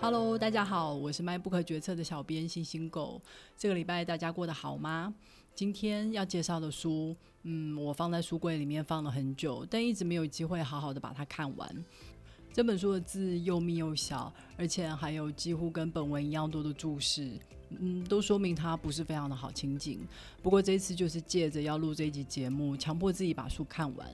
Hello，大家好，我是卖不可决策的小编星星狗。这个礼拜大家过得好吗？今天要介绍的书，嗯，我放在书柜里面放了很久，但一直没有机会好好的把它看完。这本书的字又密又小，而且还有几乎跟本文一样多的注释，嗯，都说明它不是非常的好情景。不过这次就是借着要录这一集节目，强迫自己把书看完。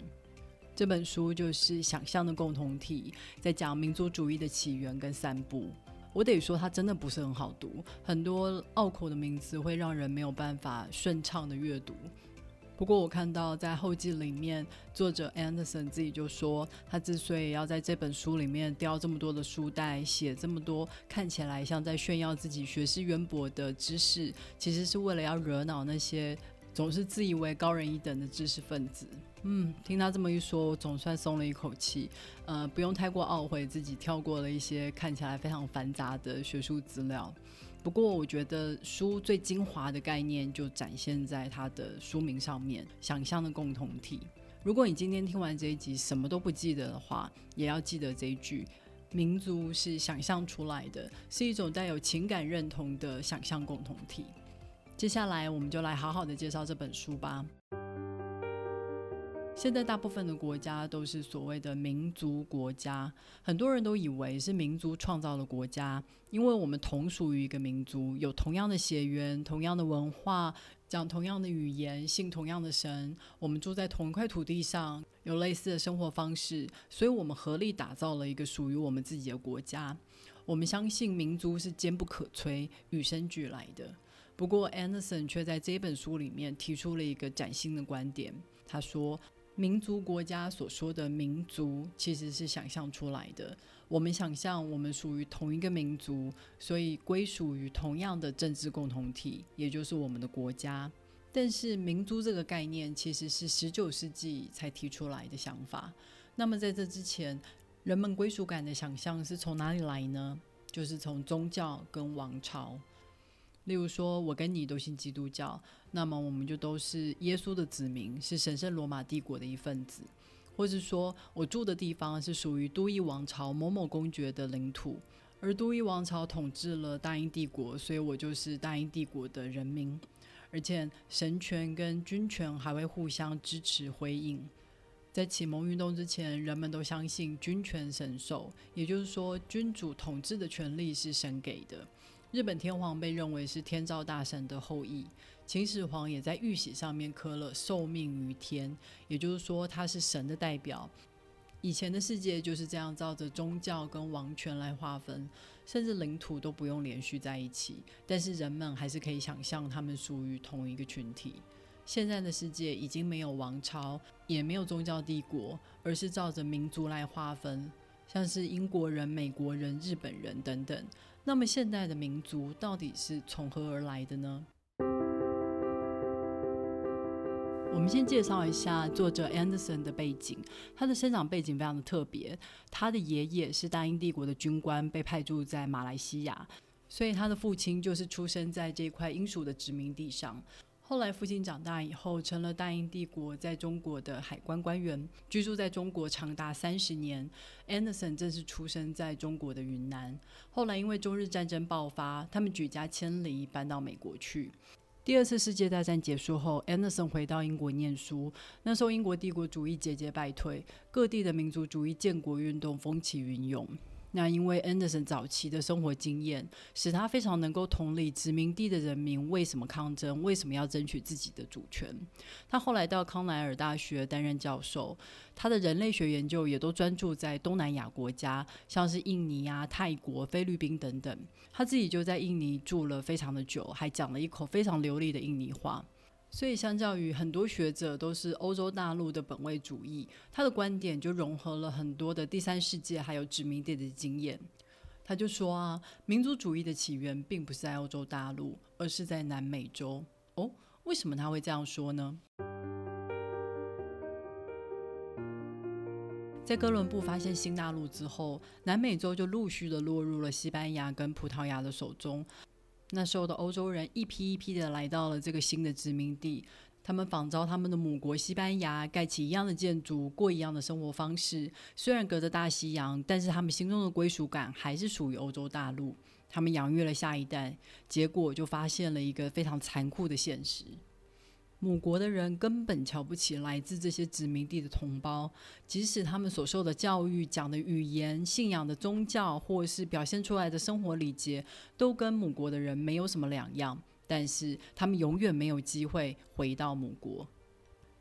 这本书就是《想象的共同体》，在讲民族主义的起源跟散布。我得说，它真的不是很好读，很多拗口的名词会让人没有办法顺畅的阅读。不过，我看到在后记里面，作者 Anderson 自己就说，他之所以要在这本书里面雕这么多的书袋，写这么多看起来像在炫耀自己学识渊博的知识，其实是为了要惹恼那些。总是自以为高人一等的知识分子，嗯，听他这么一说，我总算松了一口气，呃，不用太过懊悔自己跳过了一些看起来非常繁杂的学术资料。不过，我觉得书最精华的概念就展现在它的书名上面——想象的共同体。如果你今天听完这一集什么都不记得的话，也要记得这一句：民族是想象出来的，是一种带有情感认同的想象共同体。接下来，我们就来好好的介绍这本书吧。现在大部分的国家都是所谓的民族国家，很多人都以为是民族创造了国家，因为我们同属于一个民族，有同样的血缘、同样的文化、讲同样的语言、信同样的神，我们住在同一块土地上，有类似的生活方式，所以我们合力打造了一个属于我们自己的国家。我们相信民族是坚不可摧、与生俱来的。不过，Anderson 却在这本书里面提出了一个崭新的观点。他说，民族国家所说的民族其实是想象出来的。我们想象我们属于同一个民族，所以归属于同样的政治共同体，也就是我们的国家。但是，民族这个概念其实是十九世纪才提出来的想法。那么，在这之前，人们归属感的想象是从哪里来呢？就是从宗教跟王朝。例如说，我跟你都信基督教，那么我们就都是耶稣的子民，是神圣罗马帝国的一份子；或是说我住的地方是属于都邑王朝某某公爵的领土，而都邑王朝统治了大英帝国，所以我就是大英帝国的人民。而且神权跟君权还会互相支持回应。在启蒙运动之前，人们都相信君权神授，也就是说，君主统治的权利是神给的。日本天皇被认为是天照大神的后裔，秦始皇也在玉玺上面刻了“受命于天”，也就是说他是神的代表。以前的世界就是这样，照着宗教跟王权来划分，甚至领土都不用连续在一起，但是人们还是可以想象他们属于同一个群体。现在的世界已经没有王朝，也没有宗教帝国，而是照着民族来划分。像是英国人、美国人、日本人等等。那么，现代的民族到底是从何而来的呢？我们先介绍一下作者 Anderson 的背景。他的生长背景非常的特别，他的爷爷是大英帝国的军官，被派驻在马来西亚，所以他的父亲就是出生在这块英属的殖民地上。后来，父亲长大以后，成了大英帝国在中国的海关官员，居住在中国长达三十年。Anderson 正是出生在中国的云南。后来，因为中日战争爆发，他们举家迁离，搬到美国去。第二次世界大战结束后，Anderson 回到英国念书。那时候，英国帝国主义节节败退，各地的民族主义建国运动风起云涌。那因为 Anderson 早期的生活经验，使他非常能够同理殖民地的人民为什么抗争，为什么要争取自己的主权。他后来到康奈尔大学担任教授，他的人类学研究也都专注在东南亚国家，像是印尼啊、泰国、菲律宾等等。他自己就在印尼住了非常的久，还讲了一口非常流利的印尼话。所以，相较于很多学者都是欧洲大陆的本位主义，他的观点就融合了很多的第三世界还有殖民地的经验。他就说啊，民族主义的起源并不是在欧洲大陆，而是在南美洲。哦，为什么他会这样说呢？在哥伦布发现新大陆之后，南美洲就陆续的落入了西班牙跟葡萄牙的手中。那时候的欧洲人一批一批的来到了这个新的殖民地，他们仿照他们的母国西班牙，盖起一样的建筑，过一样的生活方式。虽然隔着大西洋，但是他们心中的归属感还是属于欧洲大陆。他们养育了下一代，结果就发现了一个非常残酷的现实：母国的人根本瞧不起来自这些殖民地的同胞，即使他们所受的教育、讲的语言、信仰的宗教，或是表现出来的生活礼节，都跟母国的人没有什么两样。但是他们永远没有机会回到母国，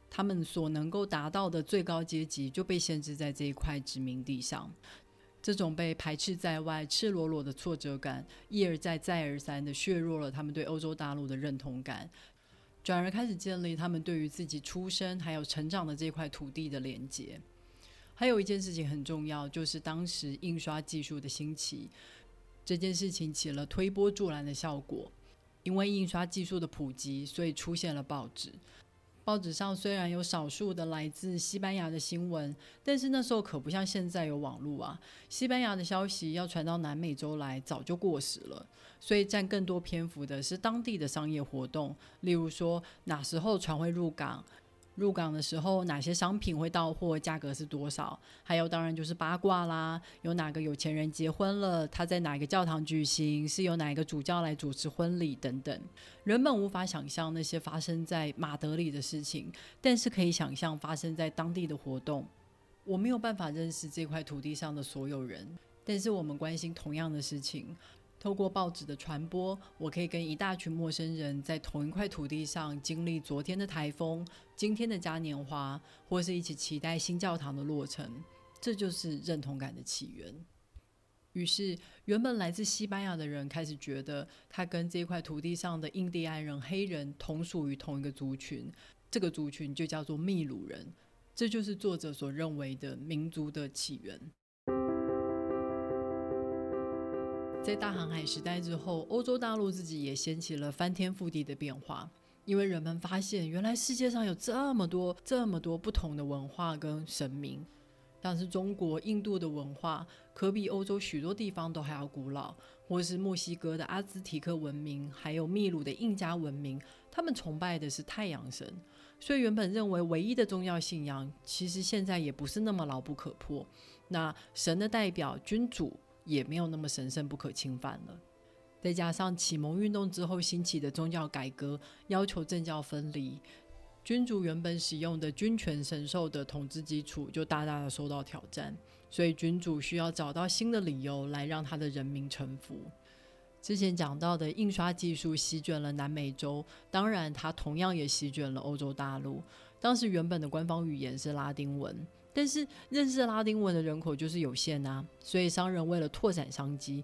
他们所能够达到的最高阶级就被限制在这一块殖民地上。这种被排斥在外、赤裸裸的挫折感，一而再、再而三的削弱了他们对欧洲大陆的认同感，转而开始建立他们对于自己出生还有成长的这块土地的连接。还有一件事情很重要，就是当时印刷技术的兴起，这件事情起了推波助澜的效果。因为印刷技术的普及，所以出现了报纸。报纸上虽然有少数的来自西班牙的新闻，但是那时候可不像现在有网络啊。西班牙的消息要传到南美洲来，早就过时了。所以占更多篇幅的是当地的商业活动，例如说哪时候船会入港。入港的时候，哪些商品会到货？价格是多少？还有，当然就是八卦啦。有哪个有钱人结婚了？他在哪个教堂举行？是由哪一个主教来主持婚礼？等等。人们无法想象那些发生在马德里的事情，但是可以想象发生在当地的活动。我没有办法认识这块土地上的所有人，但是我们关心同样的事情。透过报纸的传播，我可以跟一大群陌生人在同一块土地上经历昨天的台风、今天的嘉年华，或是一起期待新教堂的落成。这就是认同感的起源。于是，原本来自西班牙的人开始觉得，他跟这块土地上的印第安人、黑人同属于同一个族群。这个族群就叫做秘鲁人。这就是作者所认为的民族的起源。在大航海时代之后，欧洲大陆自己也掀起了翻天覆地的变化，因为人们发现，原来世界上有这么多、这么多不同的文化跟神明。像是中国、印度的文化，可比欧洲许多地方都还要古老；或是墨西哥的阿兹提克文明，还有秘鲁的印加文明，他们崇拜的是太阳神。所以原本认为唯一的宗教信仰，其实现在也不是那么牢不可破。那神的代表君主。也没有那么神圣不可侵犯了。再加上启蒙运动之后兴起的宗教改革，要求政教分离，君主原本使用的君权神授的统治基础就大大的受到挑战。所以君主需要找到新的理由来让他的人民臣服。之前讲到的印刷技术席卷了南美洲，当然它同样也席卷了欧洲大陆。当时原本的官方语言是拉丁文。但是认识拉丁文的人口就是有限啊，所以商人为了拓展商机，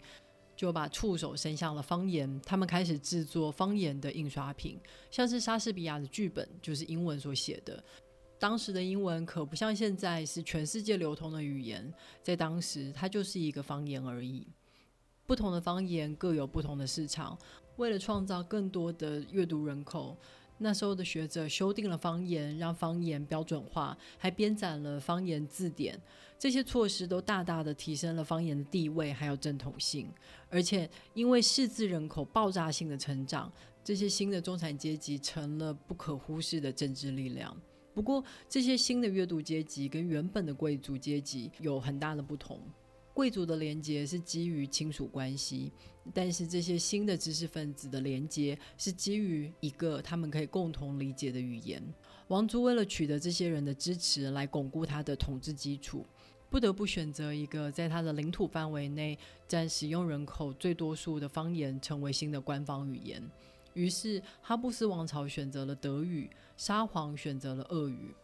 就把触手伸向了方言。他们开始制作方言的印刷品，像是莎士比亚的剧本就是英文所写的。当时的英文可不像现在是全世界流通的语言，在当时它就是一个方言而已。不同的方言各有不同的市场，为了创造更多的阅读人口。那时候的学者修订了方言，让方言标准化，还编纂了方言字典。这些措施都大大的提升了方言的地位，还有正统性。而且，因为识字人口爆炸性的成长，这些新的中产阶级成了不可忽视的政治力量。不过，这些新的阅读阶级跟原本的贵族阶级有很大的不同。贵族的连接是基于亲属关系，但是这些新的知识分子的连接是基于一个他们可以共同理解的语言。王族为了取得这些人的支持来巩固他的统治基础，不得不选择一个在他的领土范围内占使用人口最多数的方言成为新的官方语言。于是，哈布斯王朝选择了德语，沙皇选择了俄语。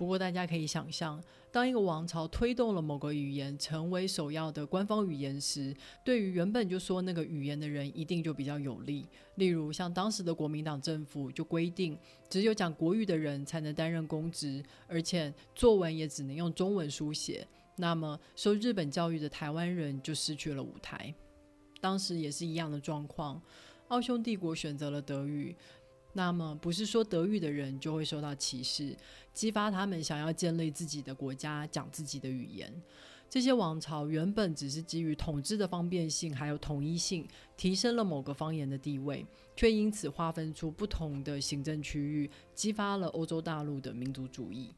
不过，大家可以想象，当一个王朝推动了某个语言成为首要的官方语言时，对于原本就说那个语言的人，一定就比较有利。例如，像当时的国民党政府就规定，只有讲国语的人才能担任公职，而且作文也只能用中文书写。那么，受日本教育的台湾人就失去了舞台。当时也是一样的状况，奥匈帝国选择了德语。那么不是说德语的人就会受到歧视，激发他们想要建立自己的国家，讲自己的语言。这些王朝原本只是基于统治的方便性还有统一性，提升了某个方言的地位，却因此划分出不同的行政区域，激发了欧洲大陆的民族主义。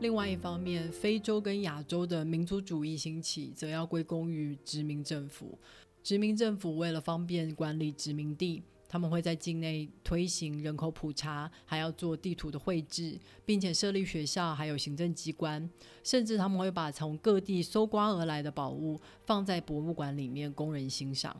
另外一方面，非洲跟亚洲的民族主义兴起，则要归功于殖民政府。殖民政府为了方便管理殖民地。他们会在境内推行人口普查，还要做地图的绘制，并且设立学校，还有行政机关，甚至他们会把从各地搜刮而来的宝物放在博物馆里面供人欣赏。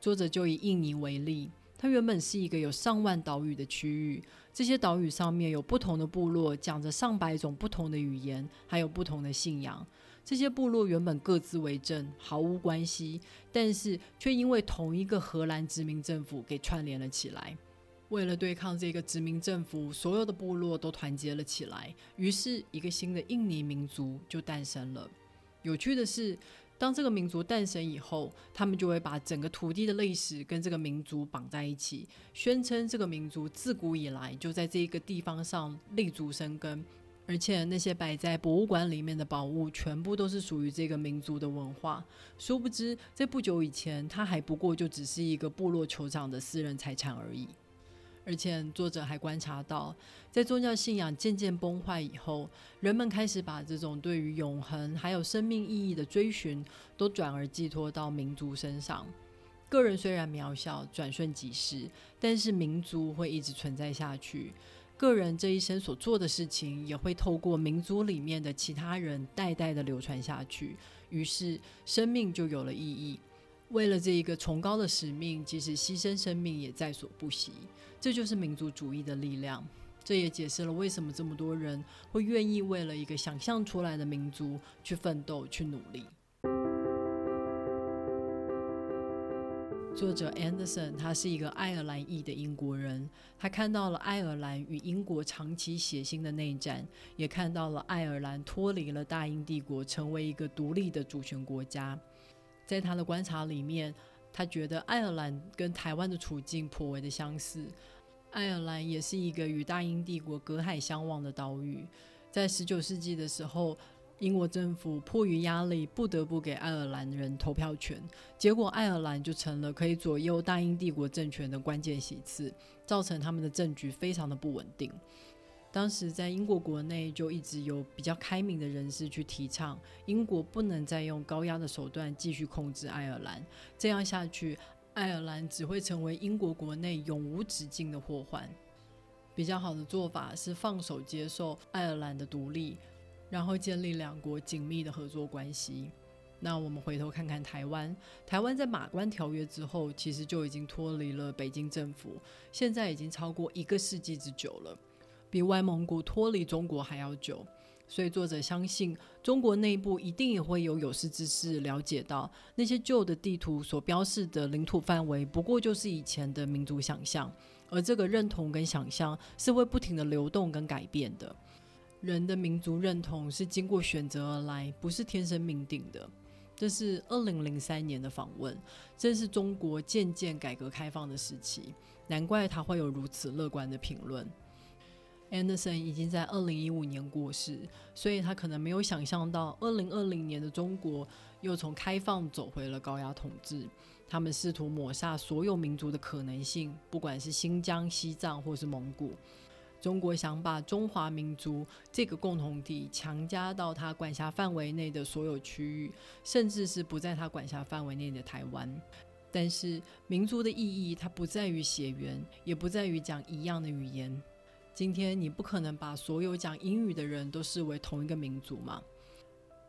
作者就以印尼为例，它原本是一个有上万岛屿的区域，这些岛屿上面有不同的部落，讲着上百种不同的语言，还有不同的信仰。这些部落原本各自为政，毫无关系，但是却因为同一个荷兰殖民政府给串联了起来。为了对抗这个殖民政府，所有的部落都团结了起来，于是一个新的印尼民族就诞生了。有趣的是，当这个民族诞生以后，他们就会把整个土地的历史跟这个民族绑在一起，宣称这个民族自古以来就在这个地方上立足生根。而且那些摆在博物馆里面的宝物，全部都是属于这个民族的文化。殊不知，在不久以前，它还不过就只是一个部落酋长的私人财产而已。而且，作者还观察到，在宗教信仰渐渐崩坏以后，人们开始把这种对于永恒还有生命意义的追寻，都转而寄托到民族身上。个人虽然渺小，转瞬即逝，但是民族会一直存在下去。个人这一生所做的事情，也会透过民族里面的其他人代代的流传下去，于是生命就有了意义。为了这一个崇高的使命，即使牺牲生命也在所不惜。这就是民族主义的力量。这也解释了为什么这么多人会愿意为了一个想象出来的民族去奋斗、去努力。作者 Anderson，他是一个爱尔兰裔的英国人。他看到了爱尔兰与英国长期血腥的内战，也看到了爱尔兰脱离了大英帝国，成为一个独立的主权国家。在他的观察里面，他觉得爱尔兰跟台湾的处境颇为的相似。爱尔兰也是一个与大英帝国隔海相望的岛屿。在十九世纪的时候。英国政府迫于压力，不得不给爱尔兰人投票权，结果爱尔兰就成了可以左右大英帝国政权的关键席次，造成他们的政局非常的不稳定。当时在英国国内就一直有比较开明的人士去提倡，英国不能再用高压的手段继续控制爱尔兰，这样下去，爱尔兰只会成为英国国内永无止境的祸患。比较好的做法是放手接受爱尔兰的独立。然后建立两国紧密的合作关系。那我们回头看看台湾，台湾在马关条约之后，其实就已经脱离了北京政府，现在已经超过一个世纪之久了，比外蒙古脱离中国还要久。所以作者相信，中国内部一定也会有有识之士了解到，那些旧的地图所标示的领土范围，不过就是以前的民族想象，而这个认同跟想象是会不停的流动跟改变的。人的民族认同是经过选择而来，不是天生命定的。这是二零零三年的访问，正是中国渐渐改革开放的时期，难怪他会有如此乐观的评论。Anderson 已经在二零一五年过世，所以他可能没有想象到二零二零年的中国又从开放走回了高压统治。他们试图抹杀所有民族的可能性，不管是新疆、西藏或是蒙古。中国想把中华民族这个共同体强加到他管辖范围内的所有区域，甚至是不在他管辖范围内的台湾。但是，民族的意义它不在于血缘，也不在于讲一样的语言。今天你不可能把所有讲英语的人都视为同一个民族嘛？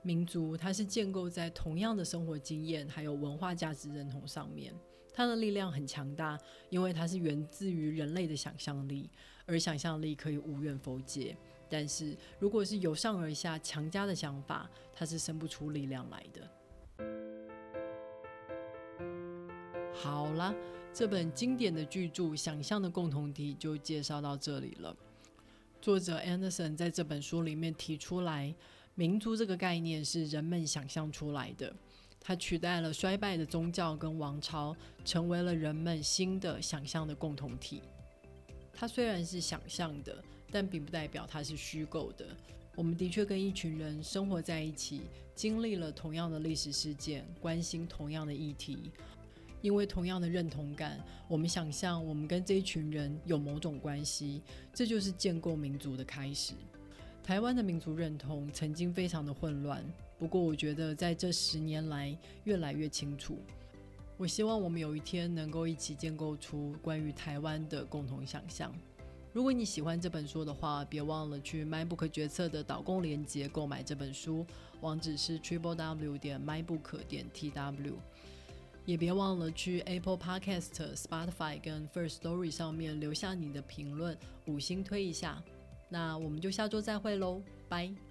民族它是建构在同样的生活经验还有文化价值认同上面，它的力量很强大，因为它是源自于人类的想象力。而想象力可以无怨否解，但是如果是由上而下强加的想法，它是生不出力量来的。好了，这本经典的巨著《想象的共同体》就介绍到这里了。作者 Anderson 在这本书里面提出来，民族这个概念是人们想象出来的，它取代了衰败的宗教跟王朝，成为了人们新的想象的共同体。它虽然是想象的，但并不代表它是虚构的。我们的确跟一群人生活在一起，经历了同样的历史事件，关心同样的议题，因为同样的认同感，我们想象我们跟这一群人有某种关系，这就是建构民族的开始。台湾的民族认同曾经非常的混乱，不过我觉得在这十年来越来越清楚。我希望我们有一天能够一起建构出关于台湾的共同想象。如果你喜欢这本书的话，别忘了去 MyBook 决策的导购链接购买这本书，网址是 triple w 点 mybook 点 tw。也别忘了去 Apple Podcast、Spotify 跟 First Story 上面留下你的评论，五星推一下。那我们就下周再会喽，拜。